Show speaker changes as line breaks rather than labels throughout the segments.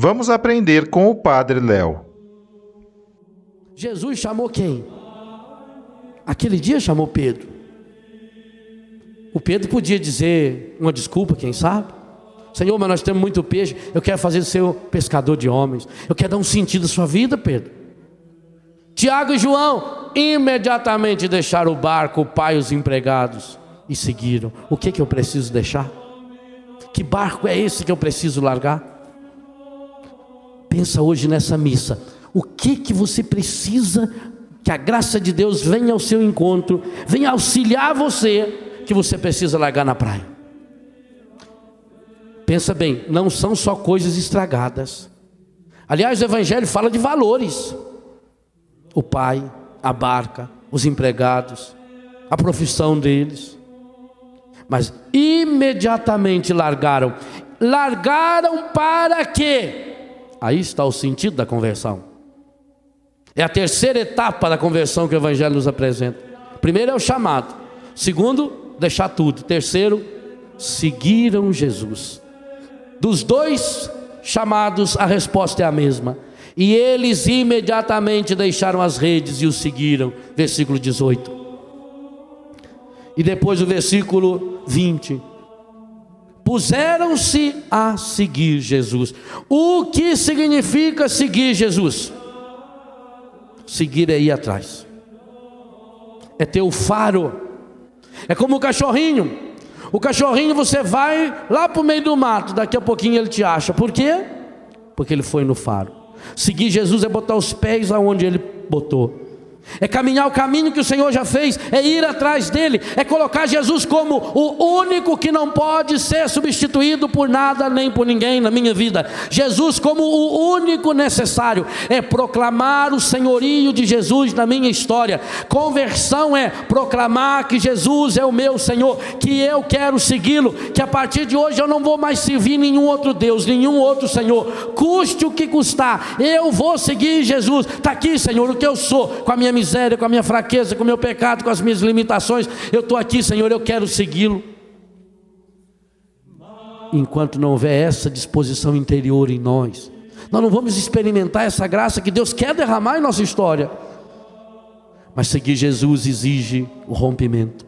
Vamos aprender com o Padre Léo.
Jesus chamou quem? Aquele dia chamou Pedro. O Pedro podia dizer uma desculpa, quem sabe? Senhor, mas nós temos muito peixe, eu quero fazer o seu pescador de homens. Eu quero dar um sentido à sua vida, Pedro. Tiago e João imediatamente deixaram o barco, o pai e os empregados e seguiram. O que, que eu preciso deixar? Que barco é esse que eu preciso largar? Pensa hoje nessa missa. O que que você precisa que a graça de Deus venha ao seu encontro, venha auxiliar você que você precisa largar na praia. Pensa bem, não são só coisas estragadas. Aliás, o evangelho fala de valores. O pai, a barca, os empregados, a profissão deles. Mas imediatamente largaram. Largaram para quê? Aí está o sentido da conversão. É a terceira etapa da conversão que o Evangelho nos apresenta. Primeiro é o chamado. Segundo, deixar tudo. Terceiro, seguiram Jesus. Dos dois chamados, a resposta é a mesma. E eles imediatamente deixaram as redes e o seguiram. Versículo 18. E depois o versículo 20 puseram-se a seguir Jesus. O que significa seguir Jesus? Seguir é ir atrás, é ter o faro, é como o cachorrinho. O cachorrinho você vai lá para o meio do mato, daqui a pouquinho ele te acha. Por quê? Porque ele foi no faro. Seguir Jesus é botar os pés aonde ele botou é caminhar o caminho que o Senhor já fez, é ir atrás dele, é colocar Jesus como o único que não pode ser substituído por nada nem por ninguém na minha vida. Jesus como o único necessário, é proclamar o senhorio de Jesus na minha história. Conversão é proclamar que Jesus é o meu Senhor, que eu quero segui-lo, que a partir de hoje eu não vou mais servir nenhum outro Deus, nenhum outro Senhor, custe o que custar, eu vou seguir Jesus. Está aqui, Senhor, o que eu sou, com a minha miséria, com a minha fraqueza, com o meu pecado, com as minhas limitações. Eu estou aqui, Senhor, eu quero segui-lo. Enquanto não houver essa disposição interior em nós, nós não vamos experimentar essa graça que Deus quer derramar em nossa história. Mas seguir Jesus exige o rompimento.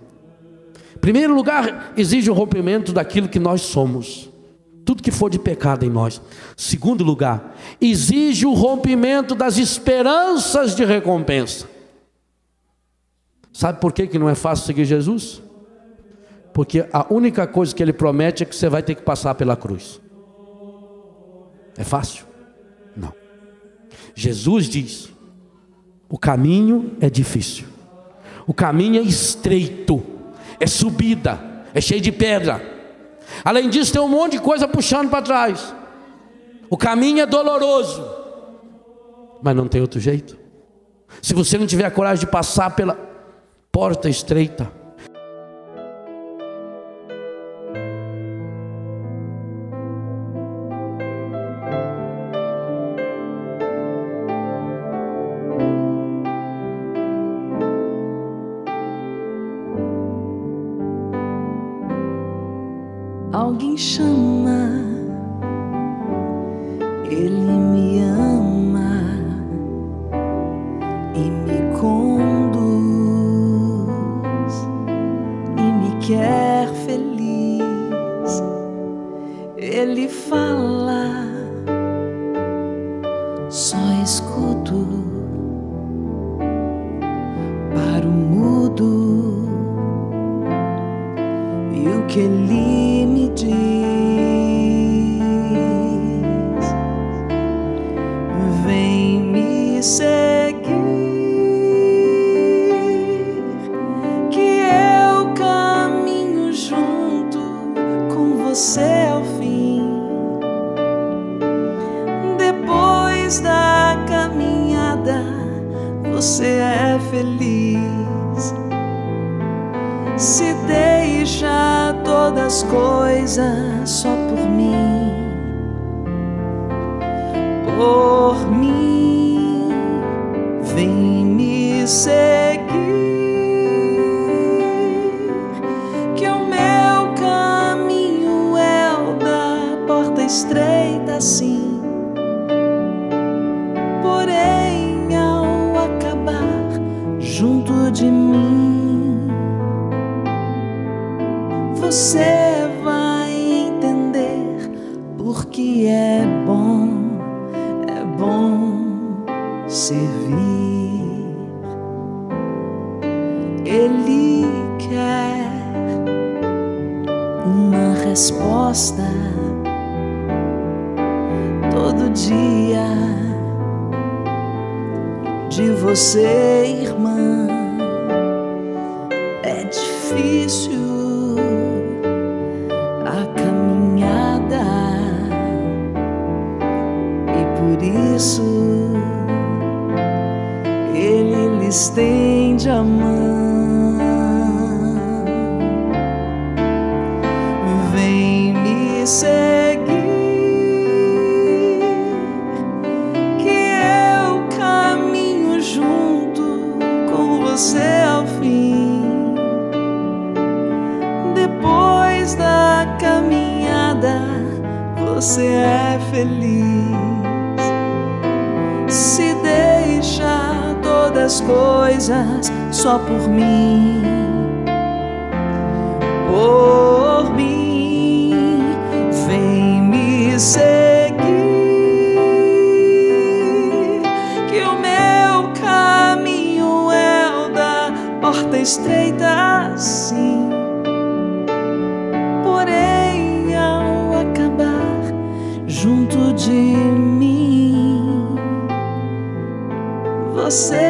Em primeiro lugar, exige o rompimento daquilo que nós somos tudo que for de pecado em nós. Segundo lugar, exige o rompimento das esperanças de recompensa. Sabe por que, que não é fácil seguir Jesus? Porque a única coisa que ele promete é que você vai ter que passar pela cruz. É fácil? Não. Jesus diz: o caminho é difícil, o caminho é estreito, é subida, é cheio de pedra. Além disso, tem um monte de coisa puxando para trás. O caminho é doloroso, mas não tem outro jeito. Se você não tiver a coragem de passar pela porta estreita.
Fala, só escuto para o mudo e o que ele me diz. Vem me seguir, servir. Ele quer uma resposta todo dia de você, irmã. Estreita, sim. Porém, ao acabar junto de mim, você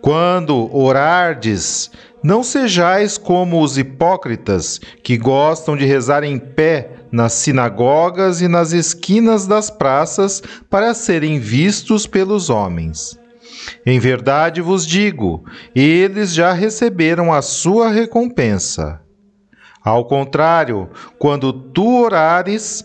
Quando orardes, Não sejais como os hipócritas, que gostam de rezar em pé nas sinagogas e nas esquinas das praças para serem vistos pelos homens. Em verdade vos digo, eles já receberam a sua recompensa. Ao contrário, quando tu orares,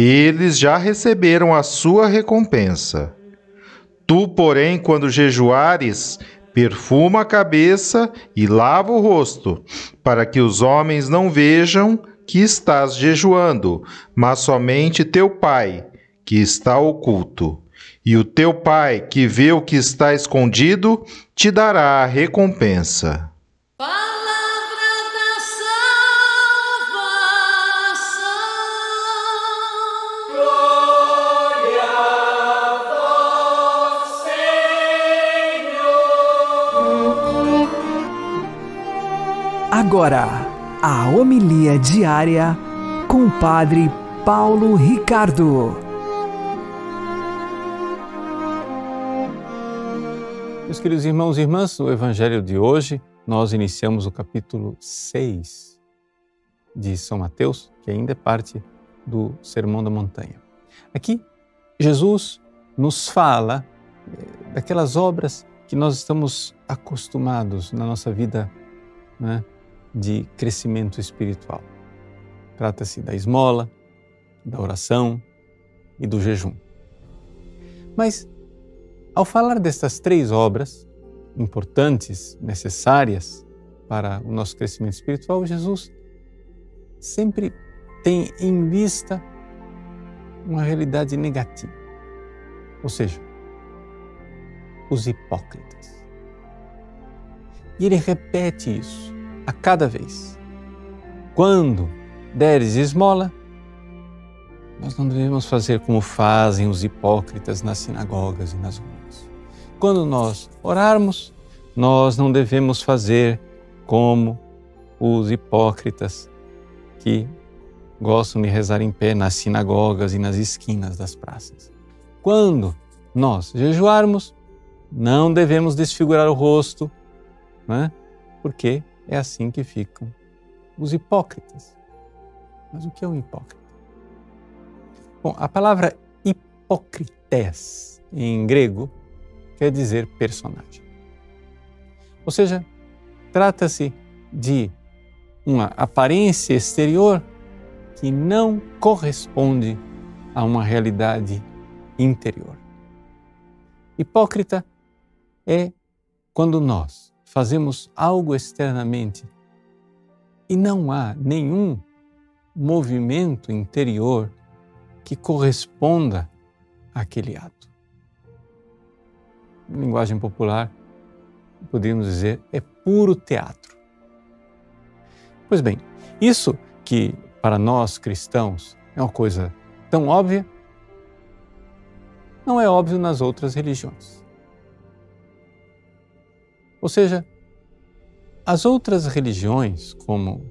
eles já receberam a sua recompensa. Tu, porém, quando jejuares, perfuma a cabeça e lava o rosto, para que os homens não vejam que estás jejuando, mas somente teu Pai, que está oculto. E o teu Pai, que vê o que está escondido, te dará a recompensa.
Agora, a homilia diária com o Padre Paulo Ricardo.
Meus queridos irmãos e irmãs, no Evangelho de hoje, nós iniciamos o capítulo 6 de São Mateus, que ainda é parte do Sermão da Montanha. Aqui, Jesus nos fala eh, daquelas obras que nós estamos acostumados na nossa vida né, de crescimento espiritual. Trata-se da esmola, da oração e do jejum. Mas ao falar destas três obras importantes, necessárias para o nosso crescimento espiritual, Jesus sempre tem em vista uma realidade negativa. Ou seja, os hipócritas. E ele repete isso a cada vez. Quando deres esmola, nós não devemos fazer como fazem os hipócritas nas sinagogas e nas ruas. Quando nós orarmos, nós não devemos fazer como os hipócritas que gostam de rezar em pé nas sinagogas e nas esquinas das praças. Quando nós jejuarmos, não devemos desfigurar o rosto, né? porque é assim que ficam os hipócritas. Mas o que é um hipócrita? Bom, a palavra hipócrites em grego quer dizer personagem. Ou seja, trata-se de uma aparência exterior que não corresponde a uma realidade interior. Hipócrita é quando nós fazemos algo externamente e não há nenhum movimento interior que corresponda àquele ato. Em linguagem popular, poderíamos dizer, é puro teatro. Pois bem, isso que para nós cristãos é uma coisa tão óbvia, não é óbvio nas outras religiões. Ou seja, as outras religiões, como,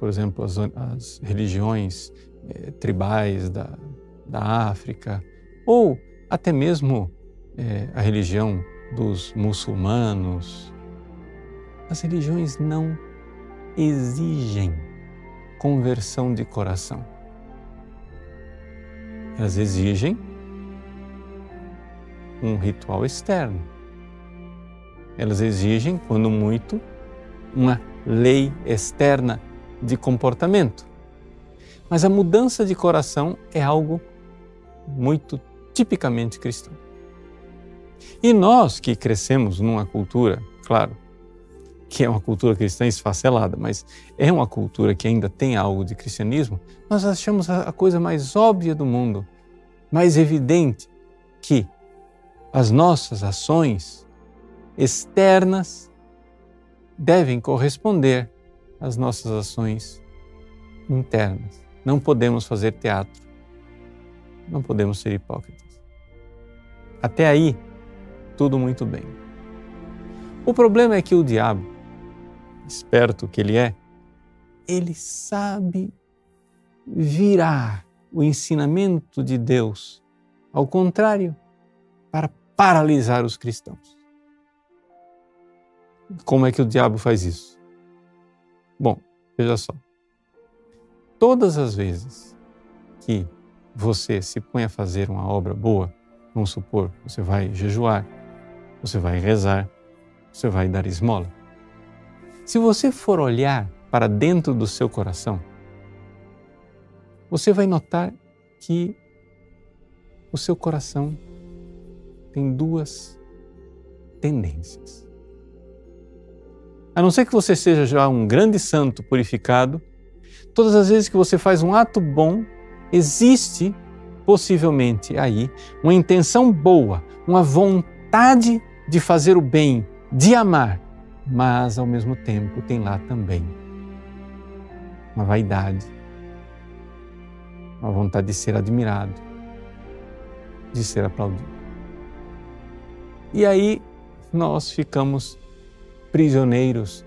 por exemplo, as, as religiões eh, tribais da, da África, ou até mesmo eh, a religião dos muçulmanos, as religiões não exigem conversão de coração. Elas exigem um ritual externo. Elas exigem, quando muito, uma lei externa de comportamento. Mas a mudança de coração é algo muito tipicamente cristão. E nós que crescemos numa cultura, claro, que é uma cultura cristã esfacelada, mas é uma cultura que ainda tem algo de cristianismo, nós achamos a coisa mais óbvia do mundo, mais evidente, que as nossas ações externas devem corresponder as nossas ações internas. Não podemos fazer teatro. Não podemos ser hipócritas. Até aí, tudo muito bem. O problema é que o diabo, esperto que ele é, ele sabe virar o ensinamento de Deus ao contrário, para paralisar os cristãos. Como é que o diabo faz isso? Bom, veja só. Todas as vezes que você se põe a fazer uma obra boa, vamos supor, você vai jejuar, você vai rezar, você vai dar esmola. Se você for olhar para dentro do seu coração, você vai notar que o seu coração tem duas tendências. A não ser que você seja já um grande santo purificado, todas as vezes que você faz um ato bom, existe possivelmente aí uma intenção boa, uma vontade de fazer o bem, de amar, mas ao mesmo tempo tem lá também uma vaidade, uma vontade de ser admirado, de ser aplaudido. E aí nós ficamos prisioneiros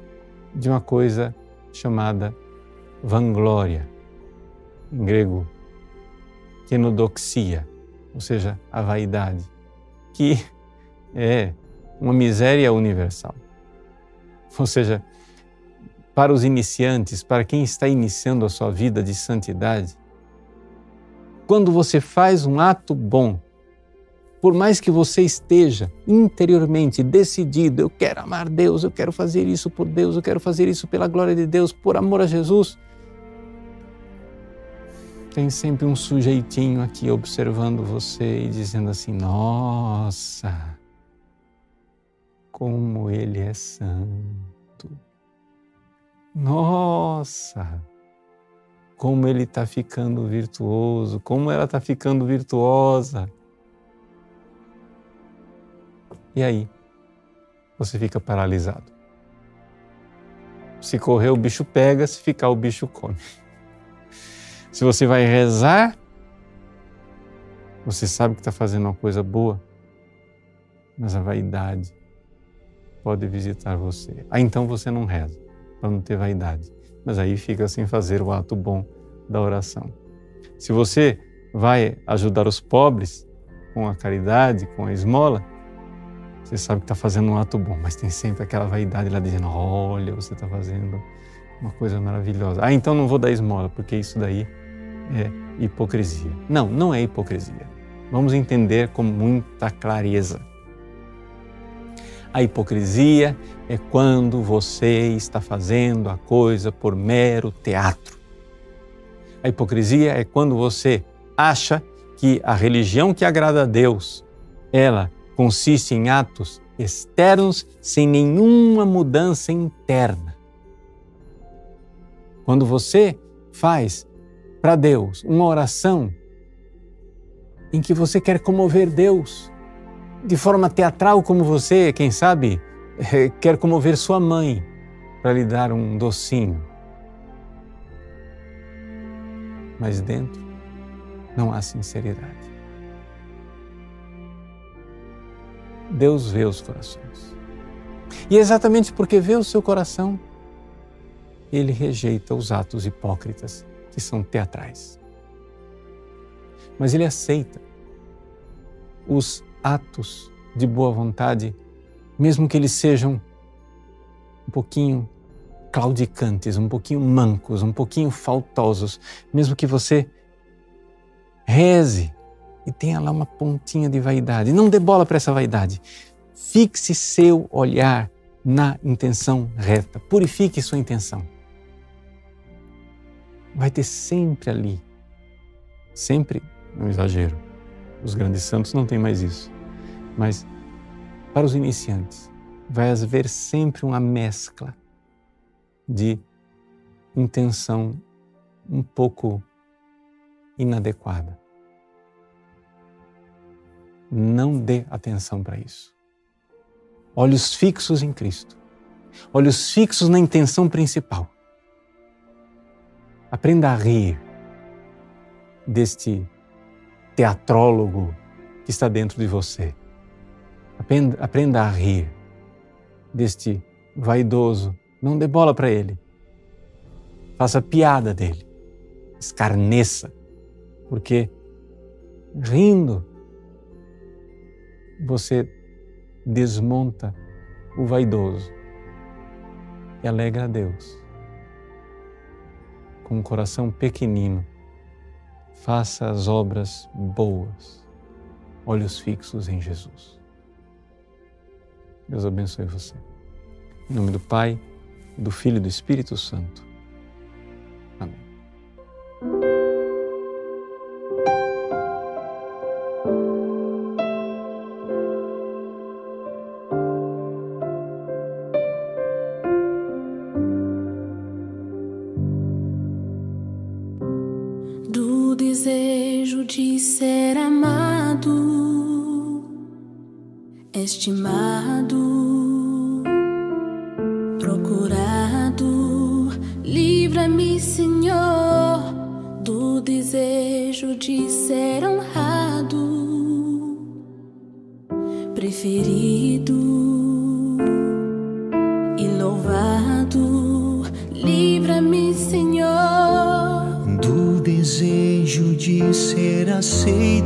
de uma coisa chamada vanglória, em grego, kenodoxia, ou seja, a vaidade, que é uma miséria universal. Ou seja, para os iniciantes, para quem está iniciando a sua vida de santidade, quando você faz um ato bom, por mais que você esteja interiormente decidido, eu quero amar Deus, eu quero fazer isso por Deus, eu quero fazer isso pela glória de Deus, por amor a Jesus, tem sempre um sujeitinho aqui observando você e dizendo assim: Nossa, como ele é santo. Nossa, como ele está ficando virtuoso, como ela está ficando virtuosa. E aí, você fica paralisado. Se correr, o bicho pega, se ficar, o bicho come. Se você vai rezar, você sabe que está fazendo uma coisa boa, mas a vaidade pode visitar você. Aí então você não reza, para não ter vaidade. Mas aí fica sem fazer o ato bom da oração. Se você vai ajudar os pobres com a caridade, com a esmola, você sabe que está fazendo um ato bom, mas tem sempre aquela vaidade lá dizendo: olha, você está fazendo uma coisa maravilhosa. Ah, então não vou dar esmola, porque isso daí é hipocrisia. Não, não é hipocrisia. Vamos entender com muita clareza. A hipocrisia é quando você está fazendo a coisa por mero teatro. A hipocrisia é quando você acha que a religião que agrada a Deus, ela consiste em atos externos sem nenhuma mudança interna. Quando você faz para Deus uma oração em que você quer comover Deus de forma teatral, como você, quem sabe, quer comover sua mãe para lhe dar um docinho. Mas dentro não há sinceridade. Deus vê os corações. E é exatamente porque vê o seu coração, ele rejeita os atos hipócritas que são teatrais. Mas ele aceita os atos de boa vontade, mesmo que eles sejam um pouquinho claudicantes, um pouquinho mancos, um pouquinho faltosos, mesmo que você reze e tenha lá uma pontinha de vaidade. Não dê bola para essa vaidade. Fixe seu olhar na intenção reta. Purifique sua intenção. Vai ter sempre ali, sempre, não exagero, os grandes santos não têm mais isso, mas para os iniciantes, vai haver sempre uma mescla de intenção um pouco inadequada não dê atenção para isso. Olhos fixos em Cristo. Olhos fixos na intenção principal. Aprenda a rir deste teatrólogo que está dentro de você. Aprenda, aprenda a rir deste vaidoso. Não dê bola para ele. Faça piada dele. Escarneça. Porque rindo você desmonta o vaidoso e alegra a Deus. Com um coração pequenino, faça as obras boas, olhos fixos em Jesus. Deus abençoe você. Em nome do Pai, do Filho e do Espírito Santo.
Estimado, procurado. Livra-me, Senhor, do desejo de ser honrado, preferido
ser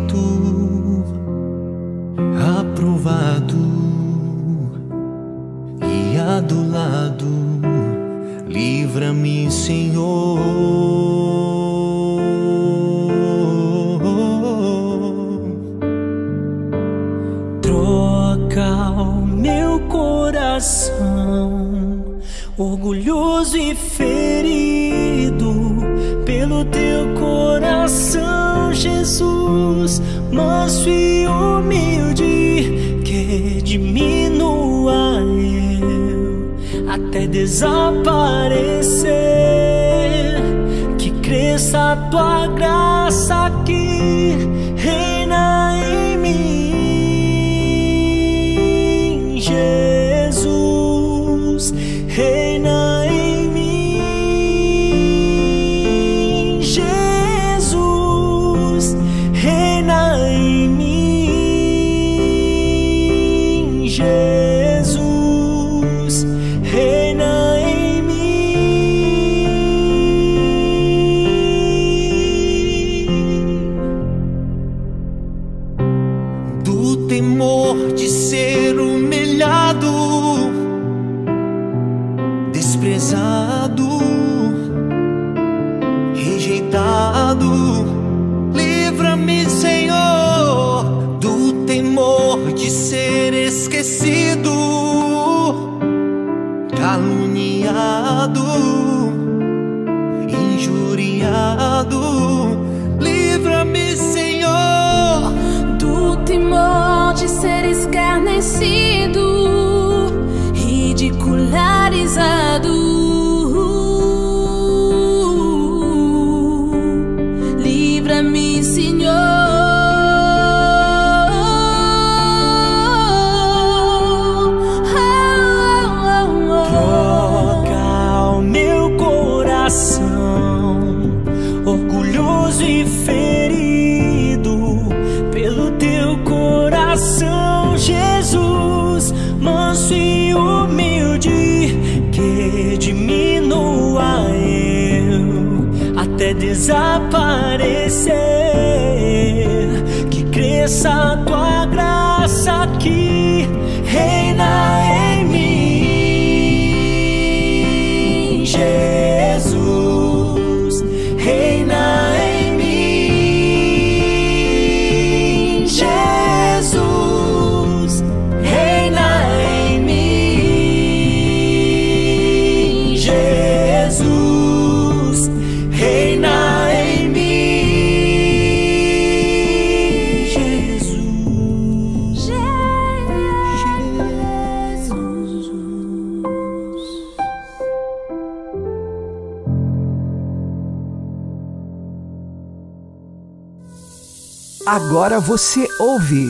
Agora você ouve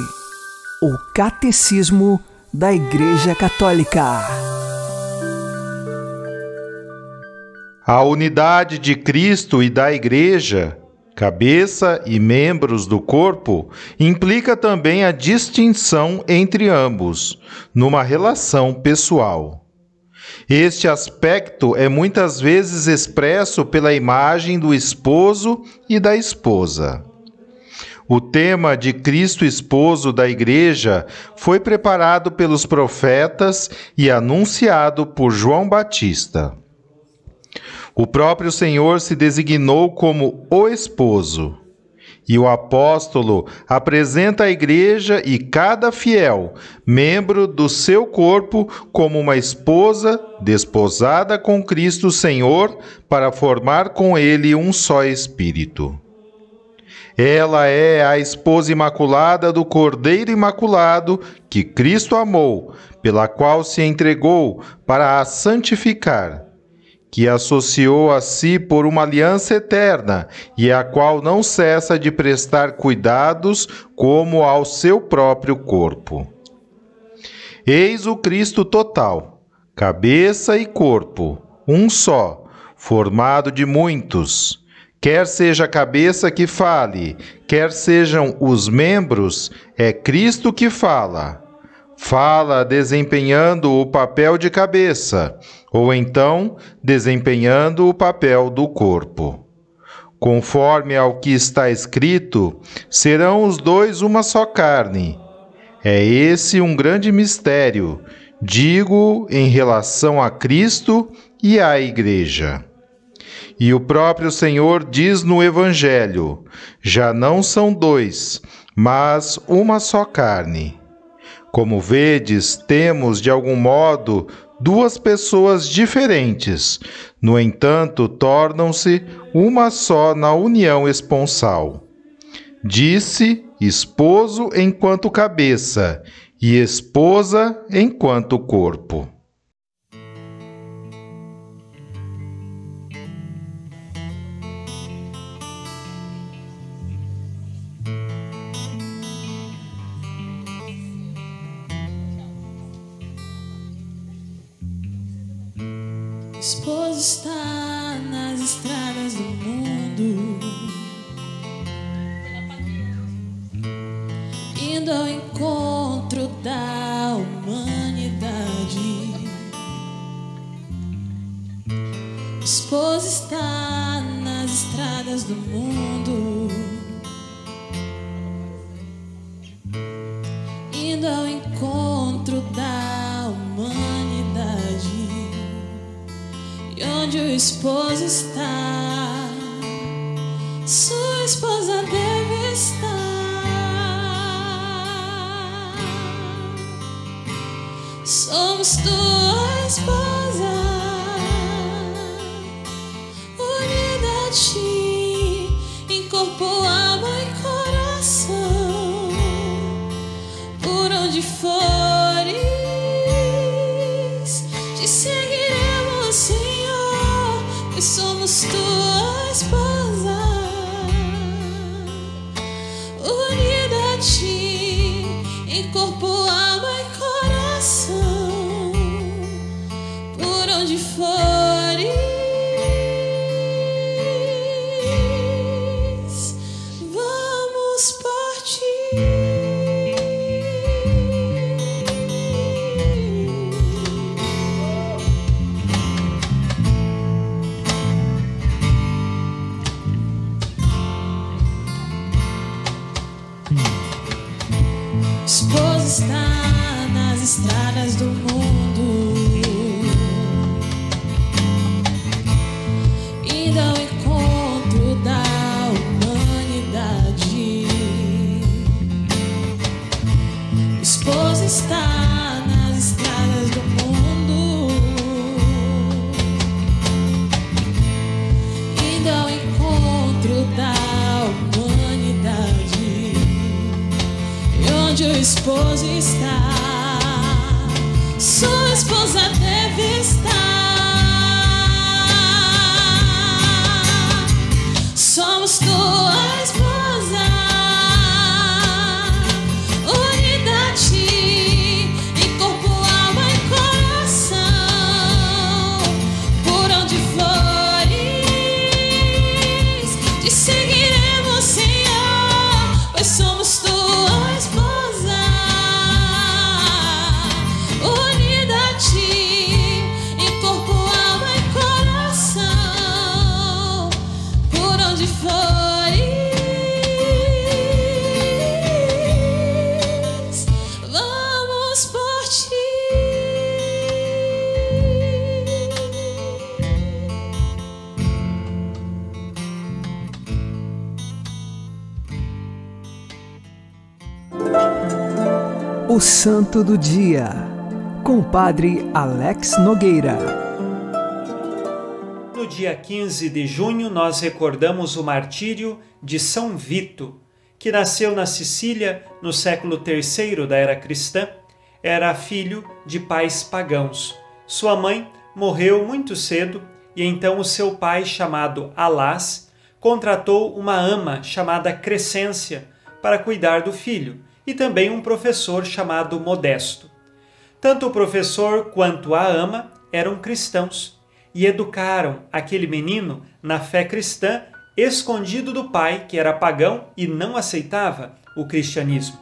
o Catecismo da Igreja Católica.
A unidade de Cristo e da Igreja, cabeça e membros do corpo, implica também a distinção entre ambos, numa relação pessoal. Este aspecto é muitas vezes expresso pela imagem do esposo e da esposa. O tema de Cristo esposo da Igreja foi preparado pelos profetas e anunciado por João Batista. O próprio Senhor se designou como o esposo. E o apóstolo apresenta a igreja e cada fiel, membro do seu corpo, como uma esposa desposada com Cristo Senhor, para formar com ele um só espírito. Ela é a esposa imaculada do Cordeiro Imaculado que Cristo amou, pela qual se entregou para a santificar que associou a si por uma aliança eterna e a qual não cessa de prestar cuidados como ao seu próprio corpo. Eis o Cristo total, cabeça e corpo, um só, formado de muitos. Quer seja a cabeça que fale, quer sejam os membros, é Cristo que fala. Fala desempenhando o papel de cabeça, ou então desempenhando o papel do corpo. Conforme ao que está escrito, serão os dois uma só carne. É esse um grande mistério, digo em relação a Cristo e à Igreja. E o próprio Senhor diz no Evangelho: já não são dois, mas uma só carne. Como vedes, temos de algum modo duas pessoas diferentes, no entanto, tornam-se uma só na união esponsal. Disse esposo enquanto cabeça e esposa enquanto corpo.
Indo ao encontro da humanidade. Esposo está nas estradas do mundo, indo ao encontro da humanidade. E onde o esposo está, Somos
Santo do Dia, com o Padre Alex Nogueira.
No dia 15 de junho, nós recordamos o martírio de São Vito, que nasceu na Sicília no século III da era cristã. Era filho de pais pagãos. Sua mãe morreu muito cedo e então o seu pai, chamado Alás, contratou uma ama chamada Crescência para cuidar do filho e também um professor chamado Modesto. Tanto o professor quanto a ama eram cristãos e educaram aquele menino na fé cristã, escondido do pai, que era pagão e não aceitava o cristianismo.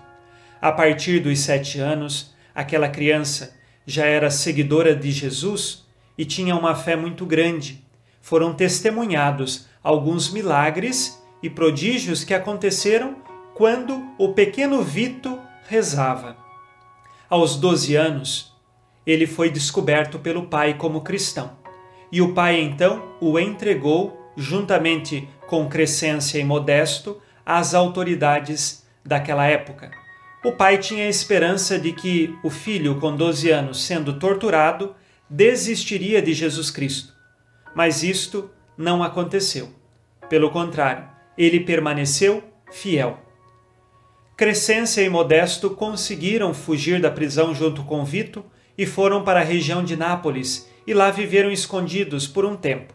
A partir dos sete anos, aquela criança já era seguidora de Jesus e tinha uma fé muito grande. Foram testemunhados alguns milagres e prodígios que aconteceram quando o pequeno Vito rezava. Aos 12 anos, ele foi descoberto pelo pai como cristão. E o pai então o entregou, juntamente com Crescência e Modesto, às autoridades daquela época. O pai tinha a esperança de que o filho, com 12 anos, sendo torturado, desistiria de Jesus Cristo. Mas isto não aconteceu. Pelo contrário, ele permaneceu fiel. Crescência e Modesto conseguiram fugir da prisão junto com Vito e foram para a região de Nápoles e lá viveram escondidos por um tempo.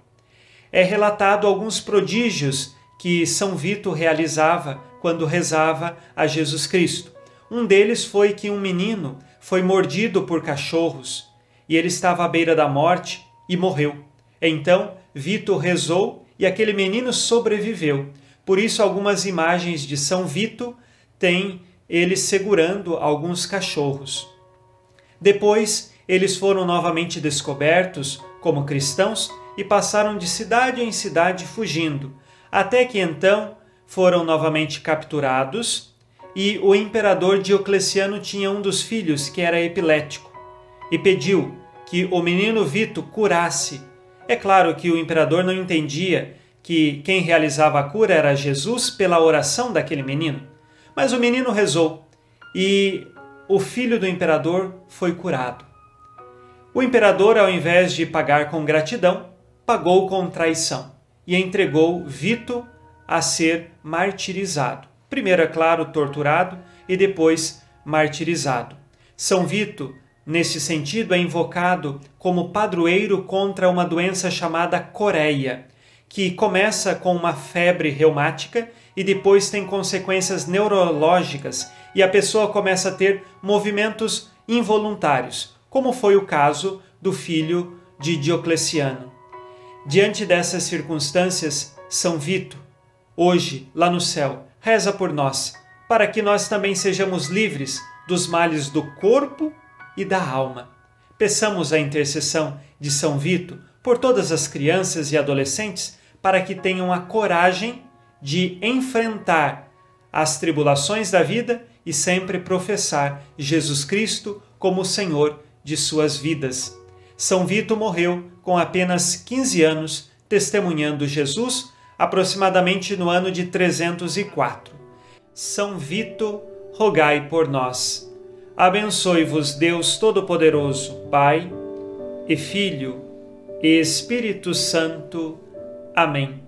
É relatado alguns prodígios que São Vito realizava quando rezava a Jesus Cristo. Um deles foi que um menino foi mordido por cachorros e ele estava à beira da morte e morreu. Então, Vito rezou e aquele menino sobreviveu. Por isso, algumas imagens de São Vito tem ele segurando alguns cachorros. Depois, eles foram novamente descobertos como cristãos e passaram de cidade em cidade fugindo, até que então foram novamente capturados e o imperador Diocleciano tinha um dos filhos que era epilético e pediu que o menino Vito curasse. É claro que o imperador não entendia que quem realizava a cura era Jesus pela oração daquele menino. Mas o menino rezou e o filho do imperador foi curado. O imperador, ao invés de pagar com gratidão, pagou com traição e entregou Vito a ser martirizado. Primeiro, é claro, torturado e depois martirizado. São Vito, nesse sentido, é invocado como padroeiro contra uma doença chamada coreia, que começa com uma febre reumática e depois tem consequências neurológicas e a pessoa começa a ter movimentos involuntários, como foi o caso do filho de Diocleciano. Diante dessas circunstâncias, São Vito, hoje, lá no céu, reza por nós, para que nós também sejamos livres dos males do corpo e da alma. Peçamos a intercessão de São Vito por todas as crianças e adolescentes para que tenham a coragem de enfrentar as tribulações da vida e sempre professar Jesus Cristo como Senhor de suas vidas. São Vito morreu com apenas 15 anos, testemunhando Jesus, aproximadamente no ano de 304. São Vito, rogai por nós. Abençoe-vos Deus Todo-Poderoso, Pai e Filho e Espírito Santo. Amém.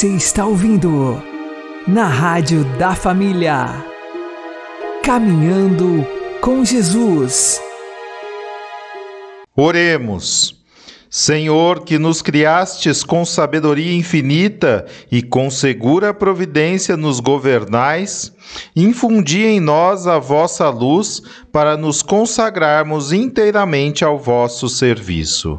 Você está ouvindo na Rádio da Família. Caminhando com Jesus.
Oremos. Senhor, que nos criastes com sabedoria infinita e com segura providência nos governais, infundi em nós a vossa luz para nos consagrarmos inteiramente ao vosso serviço.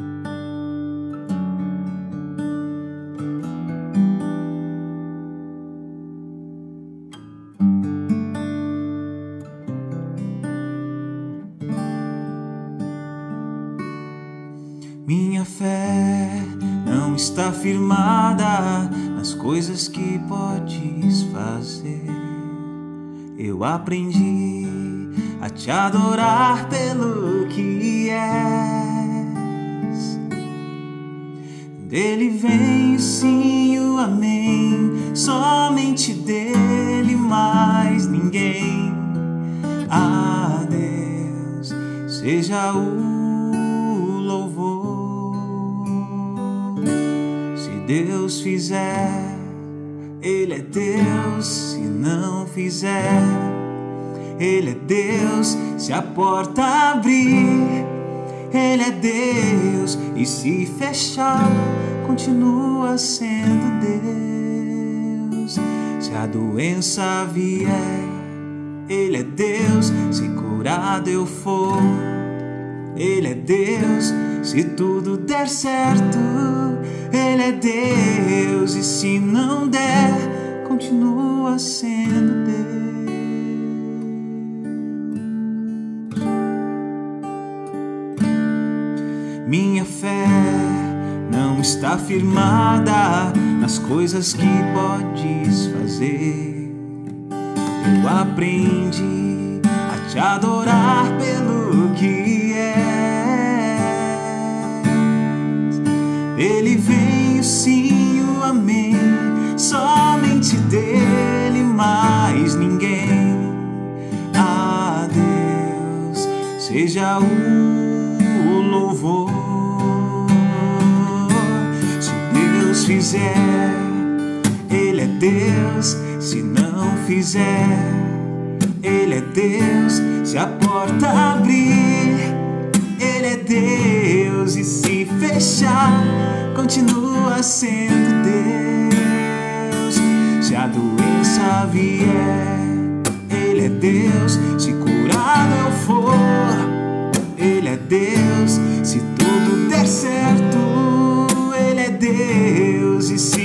Firmada nas coisas que podes fazer. Eu aprendi a te adorar pelo que és. Dele vem sim o amém, somente dele mais ninguém. A Deus seja o Deus fizer, Ele é Deus. Se não fizer, Ele é Deus. Se a porta abrir, Ele é Deus. E se fechar, continua sendo Deus. Se a doença vier, Ele é Deus. Se curado eu for, Ele é Deus. Se tudo der certo, Ele é Deus. E se não der, continua sendo Deus. Minha fé não está firmada nas coisas que podes fazer. Eu aprendi a te adorar pelo dele mais ninguém. A Deus seja o louvor. Se Deus fizer, Ele é Deus. Se não fizer, Ele é Deus. Se a porta abrir, Ele é Deus. E se fechar, continua sendo Deus. Se a doença vier, Ele é Deus. Se curado eu for, Ele é Deus. Se tudo der certo, Ele é Deus. E se